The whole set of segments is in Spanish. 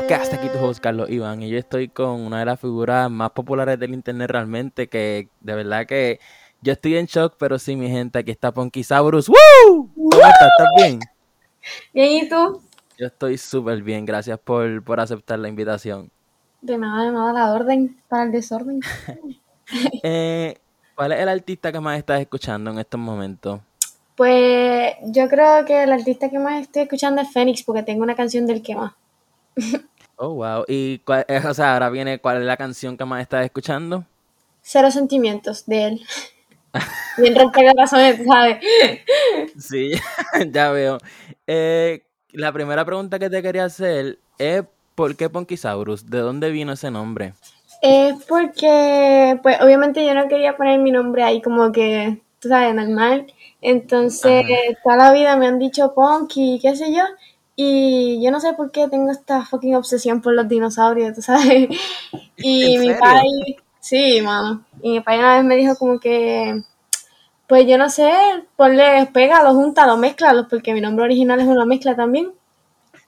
Podcast, aquí tu host Carlos Iván y yo estoy con una de las figuras más populares del internet realmente que de verdad que yo estoy en shock, pero sí mi gente, aquí está Ponkisaurus. ¡Woo! ¿Cómo estás? ¿Estás bien? Bien, ¿y tú? Yo estoy súper bien, gracias por, por aceptar la invitación. De nada, de nada, la orden para el desorden. Eh, ¿Cuál es el artista que más estás escuchando en estos momentos? Pues yo creo que el artista que más estoy escuchando es Fénix, porque tengo una canción del que más. Oh, wow. ¿Y cuál, eh, o sea, ahora viene cuál es la canción que más estás escuchando? Cero sentimientos de él. Bien corazones, ¿sabes? Sí, ya veo. Eh, la primera pregunta que te quería hacer es ¿por qué Ponkisaurus? ¿De dónde vino ese nombre? Es porque, pues obviamente yo no quería poner mi nombre ahí como que, tú sabes, normal. Entonces, toda la vida me han dicho Ponky, qué sé yo. Y yo no sé por qué tengo esta fucking obsesión por los dinosaurios, tú sabes. Y mi padre, sí, mano. Y mi padre una vez me dijo como que, pues yo no sé, ponle, pégalo, júntalo, mezclalos, porque mi nombre original es una mezcla también.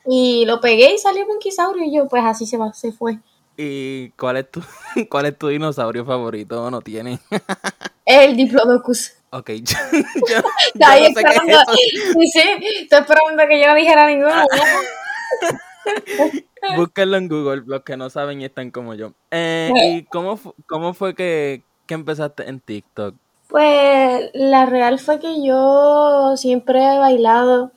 Y lo pegué y salió Ponkisaurio y yo, pues así se, va, se fue. ¿Y cuál es tu, cuál es tu dinosaurio favorito? ¿No tiene? El Diplodocus. Ok, yo, yo, yo no sé qué es. Sí, sí, estoy esperando que yo no dijera ninguno. Búsquenlo en Google, los que no saben y están como yo. Eh, ¿Y cómo, cómo fue que, que empezaste en TikTok? Pues la real fue que yo siempre he bailado.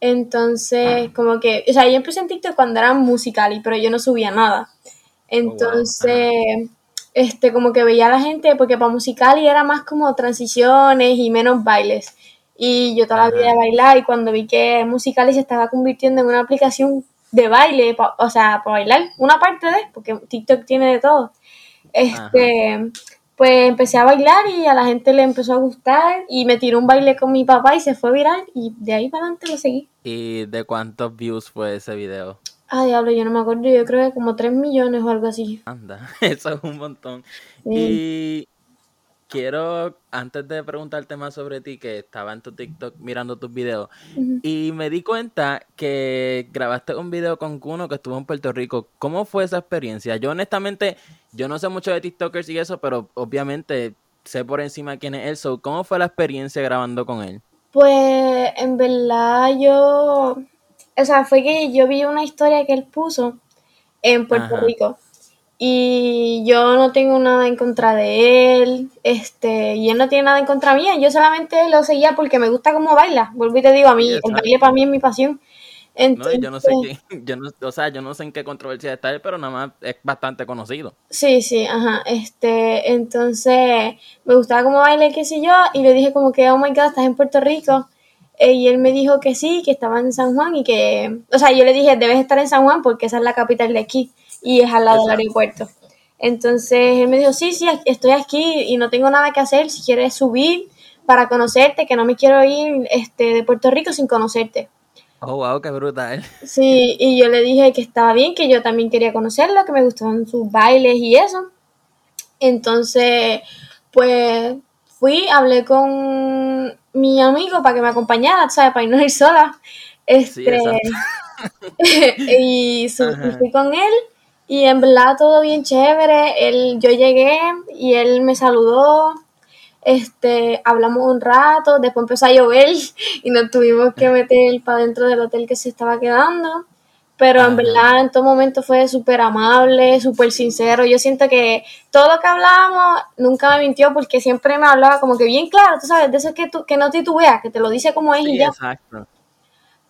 Entonces, como que, o sea, yo empecé en TikTok cuando era musical, pero yo no subía nada. Entonces, este, como que veía a la gente, porque para musical y era más como transiciones y menos bailes. Y yo toda la vida de bailar, y cuando vi que musical se estaba convirtiendo en una aplicación de baile, pa- o sea, para bailar, una parte de, porque TikTok tiene de todo. Este, pues empecé a bailar y a la gente le empezó a gustar y me tiró un baile con mi papá y se fue viral y de ahí para adelante lo seguí. ¿Y de cuántos views fue ese video? Ah, diablo, yo no me acuerdo, yo creo que como 3 millones o algo así. Anda, eso es un montón. Sí. Y quiero, antes de preguntarte más sobre ti, que estaba en tu TikTok mirando tus videos, y me di cuenta que grabaste un video con Kuno que estuvo en Puerto Rico. ¿Cómo fue esa experiencia? Yo honestamente, yo no sé mucho de TikTokers y eso, pero obviamente sé por encima quién es él. So, ¿Cómo fue la experiencia grabando con él? Pues en verdad yo, o sea, fue que yo vi una historia que él puso en Puerto Ajá. Rico y yo no tengo nada en contra de él, este, y él no tiene nada en contra mía, yo solamente lo seguía porque me gusta cómo baila, vuelvo y te digo, a mí Sí, el baile para mí es mi pasión. No, y yo no sé Entonces, yo no, o sea, yo no sé en qué controversia está él, pero nada más es bastante conocido. Sí, sí, ajá. Este, entonces me gustaba como baile, qué sé yo, y le dije como que, oh my god, estás en Puerto Rico. Y él me dijo que sí, que estaba en San Juan y que, o sea, yo le dije, debes estar en San Juan porque esa es la capital de aquí y es al lado del Exacto. aeropuerto. Entonces él me dijo, sí, sí, estoy aquí y no tengo nada que hacer, si quieres subir para conocerte, que no me quiero ir este, de Puerto Rico sin conocerte. Oh, wow, qué brutal. Sí, y yo le dije que estaba bien, que yo también quería conocerlo, que me gustaban sus bailes y eso. Entonces, pues fui, hablé con mi amigo para que me acompañara, ¿sabes? Para no ir sola. Este, y, su- y fui con él y en verdad todo bien chévere. Él, yo llegué y él me saludó. Este, hablamos un rato, después empezó a llover y nos tuvimos que meter para dentro del hotel que se estaba quedando. Pero en verdad en todo momento fue súper amable, súper sincero. Yo siento que todo lo que hablábamos nunca me mintió porque siempre me hablaba como que bien claro, tú sabes, de eso que, tú, que no titubeas, que te lo dice como es y ya. exacto.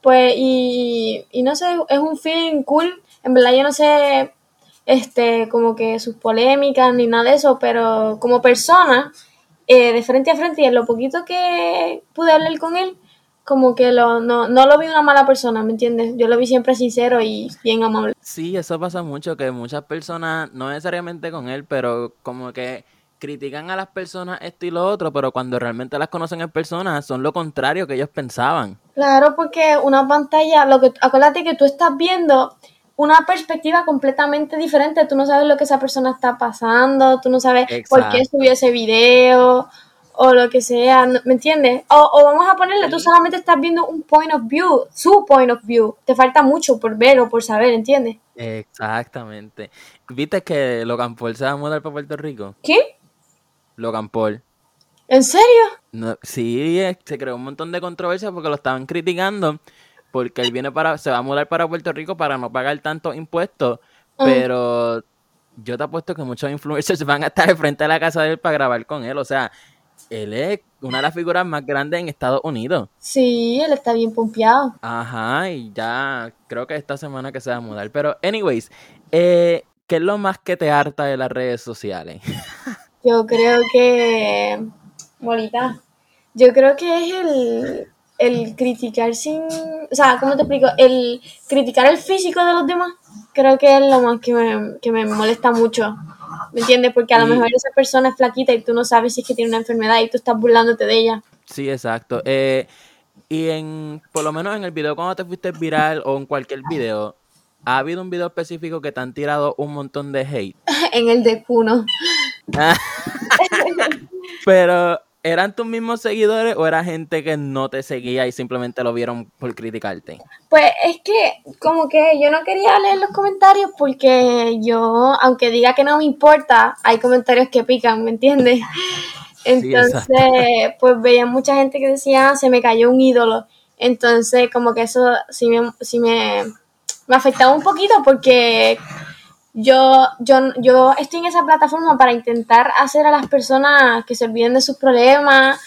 Pues, y, y no sé, es un feeling cool. En verdad yo no sé, este, como que sus polémicas ni nada de eso, pero como persona, eh, de frente a frente y en lo poquito que pude hablar con él, como que lo, no, no lo vi una mala persona, ¿me entiendes? Yo lo vi siempre sincero y bien amable. Sí, eso pasa mucho, que muchas personas, no necesariamente con él, pero como que critican a las personas esto y lo otro, pero cuando realmente las conocen en persona son lo contrario que ellos pensaban. Claro, porque una pantalla, lo que, acuérdate que tú estás viendo una perspectiva completamente diferente. Tú no sabes lo que esa persona está pasando, tú no sabes por qué Exacto. subió ese video o lo que sea, ¿me entiendes? O, o vamos a ponerle, tú solamente estás viendo un point of view, su point of view. Te falta mucho por ver o por saber, ¿entiendes? Exactamente. ¿Viste que Logan Paul se va a mudar para Puerto Rico? ¿Quién? Logan Paul. ¿En serio? No, sí, se creó un montón de controversia porque lo estaban criticando porque él viene para, se va a mudar para Puerto Rico para no pagar tantos impuestos, Ah. pero yo te apuesto que muchos influencers van a estar de frente a la casa de él para grabar con él, o sea, él es una de las figuras más grandes en Estados Unidos. Sí, él está bien pompeado. Ajá, y ya creo que esta semana que se va a mudar. Pero, anyways, eh, ¿qué es lo más que te harta de las redes sociales? Yo creo que, Bolita, yo creo que es el, el criticar sin, o sea, ¿cómo te explico? El criticar el físico de los demás, creo que es lo más que me, que me molesta mucho, ¿me entiendes? Porque a lo Y- mejor esa persona es flaquita y tú no sabes si es que tiene una enfermedad y tú estás burlándote de ella. Sí, exacto. Eh, y en, por lo menos en el video cuando te fuiste viral o en cualquier video, ¿ha habido un video específico que te han tirado un montón de hate? en el de Cuno. Pero, ¿eran tus mismos seguidores o era gente que no te seguía y simplemente lo vieron por criticarte? Pues es que como que yo no quería leer los comentarios porque yo, aunque diga que no me importa, hay comentarios que pican, ¿me entiendes? Entonces, pues veía mucha gente que decía, "Ah, se me cayó un ídolo. Entonces, como que eso sí me, sí me, me afectaba un poquito porque yo, yo, yo estoy en esa plataforma para intentar hacer a las personas que se olviden de sus problemas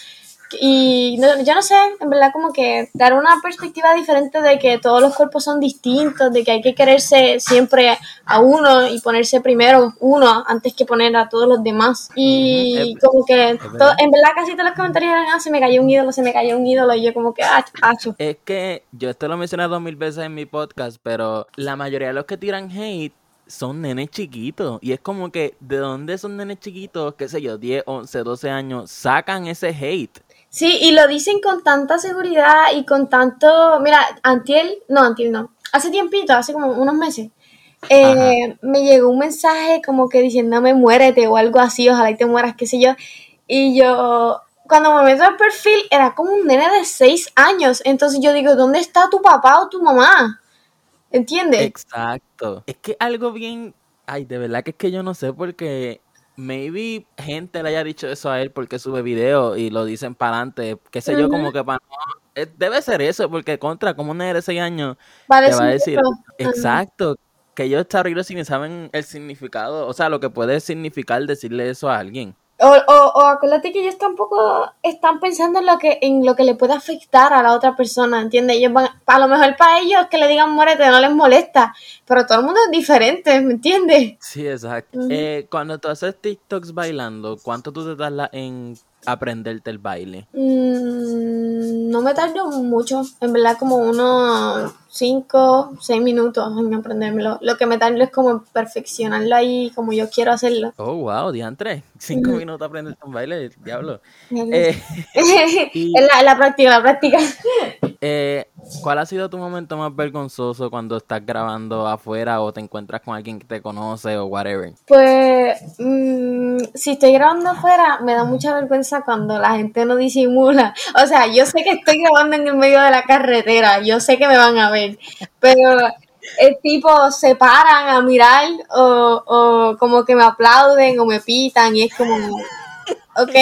y no- yo no sé, en verdad como que dar una perspectiva diferente de que todos los cuerpos son distintos, de que hay que quererse siempre a uno y ponerse primero uno antes que poner a todos los demás. Y es- como que verdad. todo- en verdad casi todos los comentarios eran, ah, se me cayó un ídolo, se me cayó un ídolo y yo como que, ah, acho. Es que yo esto lo he mencionado mil veces en mi podcast, pero la mayoría de los que tiran hate son nenes chiquitos. Y es como que, ¿de dónde son nenes chiquitos, qué sé yo, 10, 11, 12 años, sacan ese hate? Sí, y lo dicen con tanta seguridad y con tanto, mira, Antiel, no, Antiel no, hace tiempito, hace como unos meses, eh, me llegó un mensaje como que diciéndome muérete o algo así, ojalá y te mueras, qué sé yo, y yo, cuando me meto al perfil, era como un nene de seis años, entonces yo digo, ¿dónde está tu papá o tu mamá? ¿Entiendes? Exacto. Es que algo bien. Ay, de verdad que es que yo no sé porque. Maybe gente le haya dicho eso a él porque sube video y lo dicen para adelante. Qué sé yo, como que para Debe ser eso, porque contra, como un nene de 6 años Va a te va a decir. Exacto. Que ellos está horrible si ni saben el significado. O sea, lo que puede significar decirle eso a alguien. O, o, o acuérdate que ellos tampoco están pensando en lo que en lo que le puede afectar a la otra persona, ¿entiendes? Ellos van, a lo mejor para ellos que le digan muérete no les molesta, pero todo el mundo es diferente, ¿me entiendes? Sí, exacto. Eh, cuando tú haces TikToks bailando, ¿cuánto tú te tardas en aprenderte el baile? Mm, no me tardo mucho, en verdad como unos 5, 6 minutos en aprendérmelo. Lo que me tardo es como perfeccionarlo ahí como yo quiero hacerlo. Oh, wow, diantre. Cinco minutos aprenderte un baile, diablo. es Eh, y- la, la práctica, la práctica. eh, ¿cuál ha sido tu momento más vergonzoso cuando estás grabando afuera o te encuentras con alguien que te conoce o whatever? Pues mm, si estoy grabando afuera, me da mucha vergüenza cuando la gente no disimula. O sea, yo sé que estoy grabando en el medio de la carretera, yo sé que me van a ver, pero el tipo se paran a mirar o, o como que me aplauden o me pitan y es como, ok.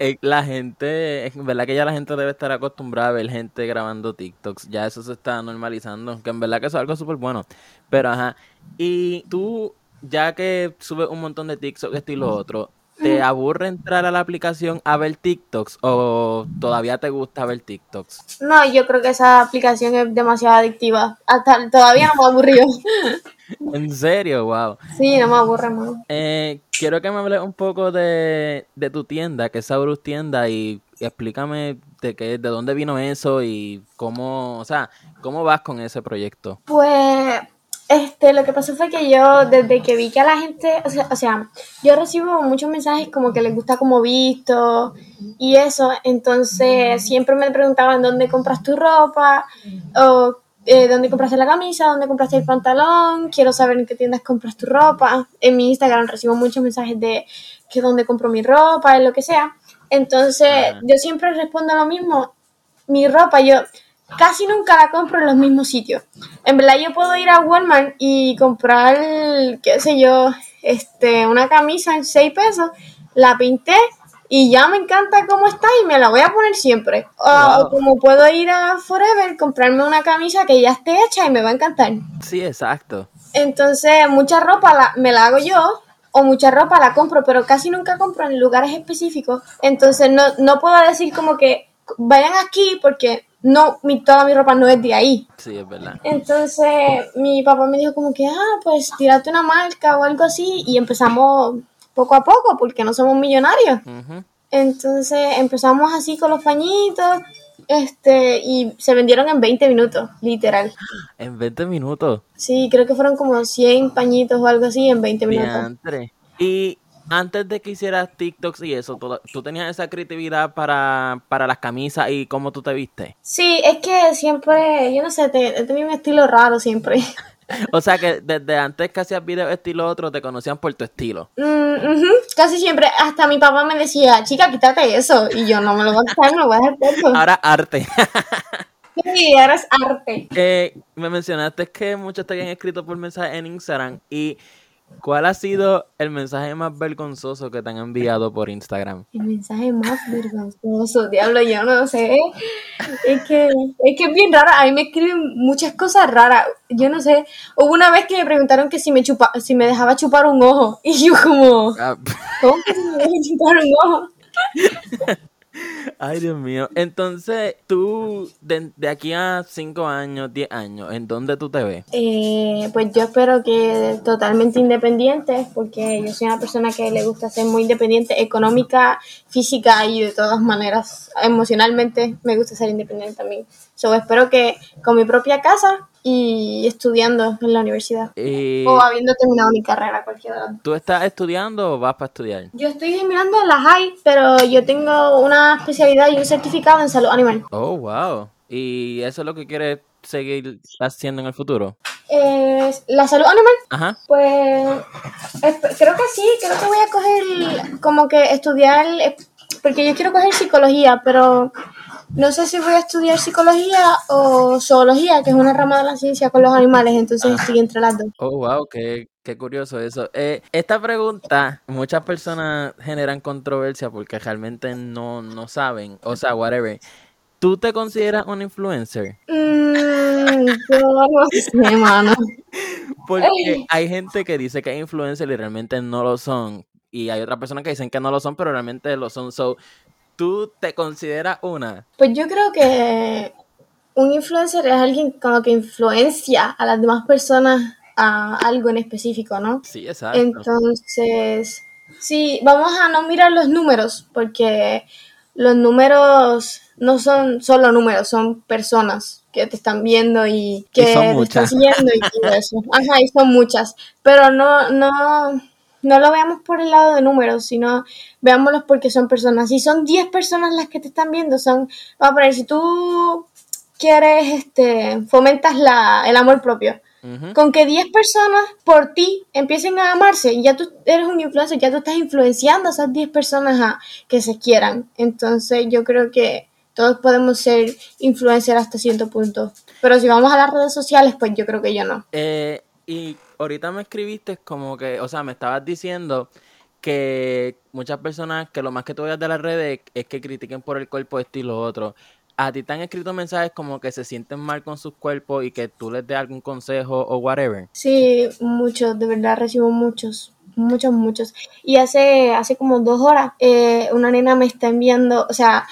Eh, la gente, es verdad que ya la gente debe estar acostumbrada a ver gente grabando TikToks. Ya eso se está normalizando, que en verdad que eso es algo súper bueno. Pero ajá, y tú, ya que subes un montón de TikToks, esto y lo otro, ¿te aburre entrar a la aplicación a ver TikToks o todavía te gusta ver TikToks? No, yo creo que esa aplicación es demasiado adictiva. Hasta todavía no me aburrió. En serio, wow. Sí, no me aburre más. Eh, quiero que me hables un poco de, de tu tienda, que es Saurus Tienda, y explícame de qué, de dónde vino eso y cómo, o sea, cómo vas con ese proyecto. Pues, este, lo que pasó fue que yo, desde que vi que a la gente, o sea, o sea, yo recibo muchos mensajes como que les gusta como visto y eso, entonces siempre me preguntaban dónde compras tu ropa o eh, dónde compraste la camisa, dónde compraste el pantalón, quiero saber en qué tiendas compras tu ropa. En mi Instagram recibo muchos mensajes de que dónde compro mi ropa, lo que sea. Entonces, yo siempre respondo lo mismo. Mi ropa, yo casi nunca la compro en los mismos sitios. En verdad, yo puedo ir a Walmart y comprar, qué sé yo, este, una camisa en 6 pesos, la pinté y ya me encanta cómo está y me la voy a poner siempre. O- Wow. O como puedo ir a Forever, comprarme una camisa que ya esté hecha y me va a encantar. Sí, exacto. Entonces, mucha ropa la- me la hago yo o mucha ropa la compro, pero casi nunca compro en lugares específicos. Entonces, no, no puedo decir como que vayan aquí porque no mi, toda mi ropa no es de ahí. Sí, es verdad. Entonces, mi papá me dijo como que, ah, pues tírate una marca o algo así y empezamos poco a poco porque no somos millonarios. Entonces empezamos así con los pañitos, este, y se vendieron en 20 minutos, literal. En 20 minutos. Sí, creo que fueron como 100 pañitos o algo así en 20 minutos. Diantre. Y antes de que hicieras TikToks y eso, ¿tú, tú tenías esa creatividad para, para las camisas y cómo tú te viste? Sí, es que siempre, yo no sé, te- he tenido un estilo raro siempre. O sea que desde antes que hacías videos estilo otro, te conocían por tu estilo. Mm, ujú, Casi siempre, hasta mi papá me decía, chica, quítate eso. Y yo no me lo voy a quitar, me lo voy a dejar puesto. Ahora arte. Sí, ahora es arte. Eh, me mencionaste que muchos te habían escrito por mensaje en Instagram. ¿Y cuál ha sido el mensaje más vergonzoso que te han enviado por Instagram? El mensaje más vergonzoso, diablo, yo no sé. Es que, es que es bien raro. A mí me escriben muchas cosas raras. Yo no sé. Hubo una vez que me preguntaron que si me chupa, si me dejaba chupar un ojo. Y yo como, Ah, ¿cómo que si me deja chupar un ojo? Ay, Dios mío. Entonces, tú, de, aquí a 5 años, 10 años, ¿en dónde tú te ves? Eh, pues yo espero que totalmente independiente, porque yo soy una persona que le gusta ser muy independiente, económica, física y de todas maneras, emocionalmente me gusta ser independiente también. So, espero que con mi propia casa y estudiando en la universidad. Y, O habiendo terminado mi carrera, cualquiera. ¿Tú estás estudiando o vas para estudiar? Yo estoy terminando en la high, pero yo tengo una especialidad y un certificado en salud animal. Oh, wow. ¿Y eso es lo que quieres seguir haciendo en el futuro? Eh, la salud animal, Ajá. pues creo que sí, creo que voy a coger como que estudiar, eh, porque yo quiero coger psicología, pero no sé si voy a estudiar psicología o zoología, que es una rama de la ciencia con los animales, entonces estoy entre las dos. Oh, wow, qué, qué curioso eso. Eh, esta pregunta, muchas personas generan controversia porque realmente no, no saben, o sea, whatever. ¿Tú te consideras un influencer? Mm, yo no sé, mano. Porque hay gente que dice que es influencer y realmente no lo son. Y hay otras personas que dicen que no lo son, pero realmente lo son. So, ¿tú te consideras una? Pues yo creo que un influencer es alguien como que influencia a las demás personas a algo en específico, ¿no? Sí, exacto. Entonces, sí, vamos a no mirar los números, porque los números no son solo números, son personas que te están viendo y que son te están siguiendo y todo eso. Ajá, y son muchas. Pero no, no, no lo veamos por el lado de números, sino veámoslos porque son personas. Si son 10 personas las que te están viendo, son, vamos a poner, si tú quieres, este, fomentas la, el amor propio. Con que 10 personas por ti empiecen a amarse, ya tú eres un influencer, ya tú estás influenciando a esas 10 personas a que se quieran. Entonces yo creo que todos podemos ser influencers hasta cierto punto. Pero si vamos a las redes sociales, pues yo creo que yo no. Eh, y ahorita me escribiste como que, o sea, me estabas diciendo que muchas personas, que lo más que tú veas de las redes es que critiquen por el cuerpo este y lo otro. A ti te han escrito mensajes como que se sienten mal con sus cuerpos y que tú les des algún consejo o whatever. Sí, muchos, de verdad recibo muchos, muchos, muchos. Y hace, hace como dos horas eh, una nena me está enviando, o sea,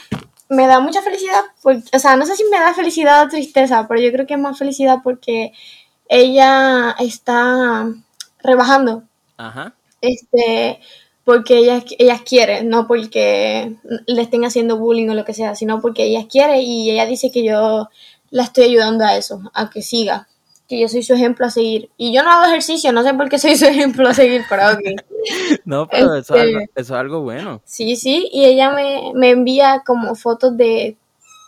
me da mucha felicidad, porque, o sea, no sé si me da felicidad o tristeza, pero yo creo que es más felicidad porque ella está rebajando, Ajá. este, porque ellas, ellas quieren, no porque le estén haciendo bullying o lo que sea, sino porque ellas quieren y ella dice que yo la estoy ayudando a eso, a que siga, que yo soy su ejemplo a seguir. Y yo no hago ejercicio, no sé por qué soy su ejemplo a seguir, pero ok. No, pero eso, es Este- algo, eso es algo bueno. Sí, sí, y ella me, me envía como fotos de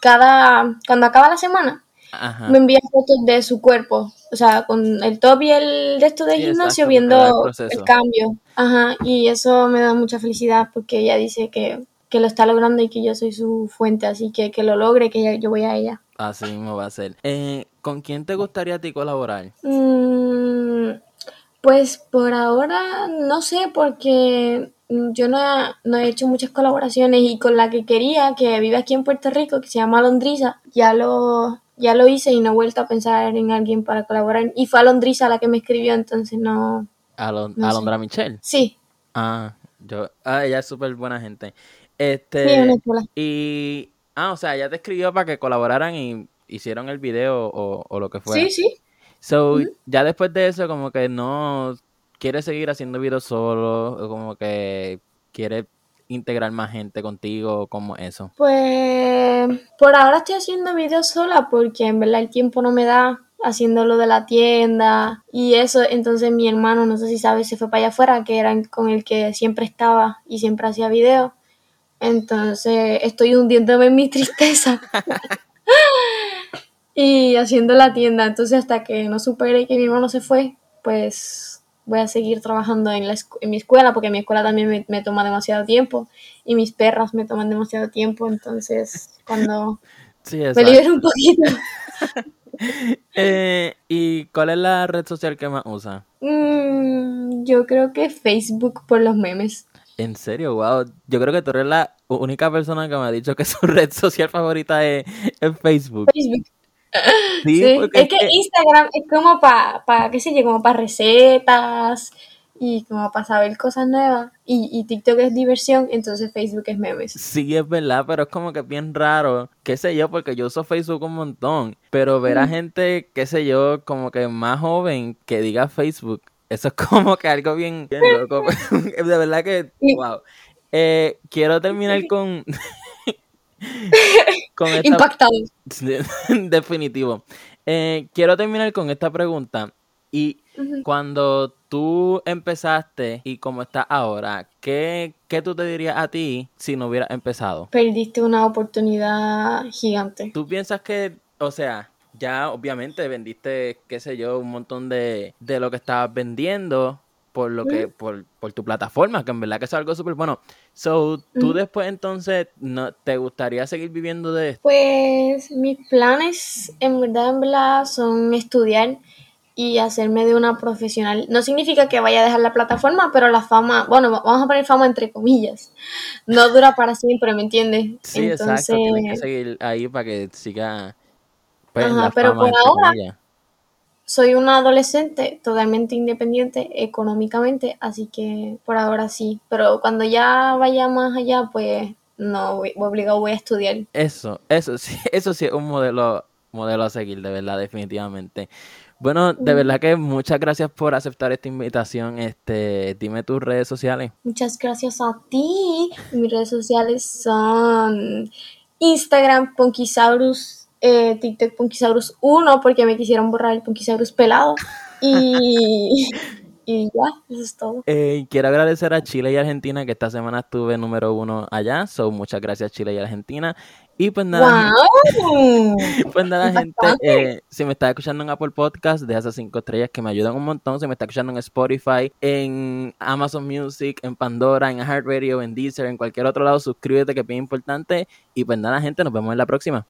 cada, cuando acaba la semana, Ajá. me envía fotos de su cuerpo, o sea, con el top y el de esto del Sí, gimnasio exacto, viendo el cambio. Ajá, y eso me da mucha felicidad porque ella dice que, que lo está logrando y que yo soy su fuente, así que que lo logre, que yo voy a ella. Así mismo va a ser. Eh, ¿Con quién te gustaría a ti colaborar? Mm, pues por ahora no sé porque yo no he, no he hecho muchas colaboraciones y con la que quería, que vive aquí en Puerto Rico, que se llama Alondriza, ya lo, ya lo hice y no he vuelto a pensar en alguien para colaborar. Y fue Alondriza la que me escribió, entonces no... Alon- No sé. Michelle. Sí, Ah, yo, ah, ella es súper buena gente. sí, Este, una chula. y, ah, o sea, ella te escribió para que colaboraran y hicieron el video o, o lo que fuera. Sí, sí. So, ya después de eso, como que no quiere seguir haciendo videos solo, o como que quiere integrar más gente contigo, como eso. Pues por ahora estoy haciendo videos sola porque en verdad el tiempo no me da haciendo lo de la tienda y eso. Entonces mi hermano, no sé si sabes, se fue para allá afuera, que era con el que siempre estaba y siempre hacía videos. Entonces estoy hundiéndome en mi tristeza y haciendo la tienda. Entonces hasta que no supere que mi hermano se fue, pues voy a seguir trabajando en, la escu- en mi escuela porque mi escuela también me, me toma demasiado tiempo y mis perras me toman demasiado tiempo. Entonces cuando Sí, me libero un poquito, Eh, ¿Y cuál es la red social que más usa? mm, yo creo que Facebook por los memes. En serio, wow. Yo creo que tú eres la única persona que me ha dicho que su red social favorita es, es Facebook. Facebook. Sí, Sí, porque es que Instagram es como para, pa, qué sé yo, como para recetas y como para saber cosas nuevas. Y, y TikTok es diversión, entonces Facebook es memes. Sí, es verdad, pero es como que bien raro, qué sé yo, porque yo uso Facebook un montón, pero ver a gente, qué sé yo, como que más joven que diga Facebook, eso es como que algo bien, bien loco. De verdad que, wow. Eh, quiero terminar con... con esta. Definitivo. Eh, quiero terminar con esta pregunta. Y cuando tú empezaste y como estás ahora, ¿qué, qué tú te dirías a ti si no hubieras empezado? Perdiste una oportunidad gigante. ¿Tú piensas que, o sea, ya obviamente vendiste, qué sé yo, un montón de, de lo que estabas vendiendo por lo que, por, por tu plataforma, que en verdad que es algo súper bueno. So, tú después entonces, no, ¿te gustaría seguir viviendo de esto? Pues mis planes en verdad, en verdad son estudiar y hacerme de una profesional. No significa que vaya a dejar la plataforma, pero la fama, bueno, vamos a poner fama entre comillas. No dura para siempre, ¿me entiendes? Sí, exacto, tienes que seguir ahí para que siga pues, Ajá, la pero fama, por ahora- comillas. Soy una adolescente totalmente independiente económicamente, así que por ahora sí. Pero cuando ya vaya más allá, pues no, voy, obligado voy a estudiar. Eso, eso sí, eso sí es un modelo, modelo a seguir, de verdad, definitivamente. Bueno, de verdad que muchas gracias por aceptar esta invitación. Este, dime tus redes sociales. Muchas gracias a ti. Mis redes sociales son Instagram, Punkisaurus, eh, TikTok, Punkisaurus 1, porque me quisieron borrar el Punkisaurus pelado. Y, y ya, eso es todo. Eh, quiero agradecer a Chile y Argentina, que esta semana estuve número uno allá. So, muchas gracias Chile y Argentina. Y pues nada, ¡Wow! Pues nada, gente, eh, si me estás escuchando en Apple Podcast, deja esas cinco estrellas que me ayudan un montón. Si me estás escuchando en Spotify, en Amazon Music, en Pandora, en iHeartRadio, en Deezer, en cualquier otro lado, suscríbete que es bien importante. Y pues nada, gente, nos vemos en la próxima.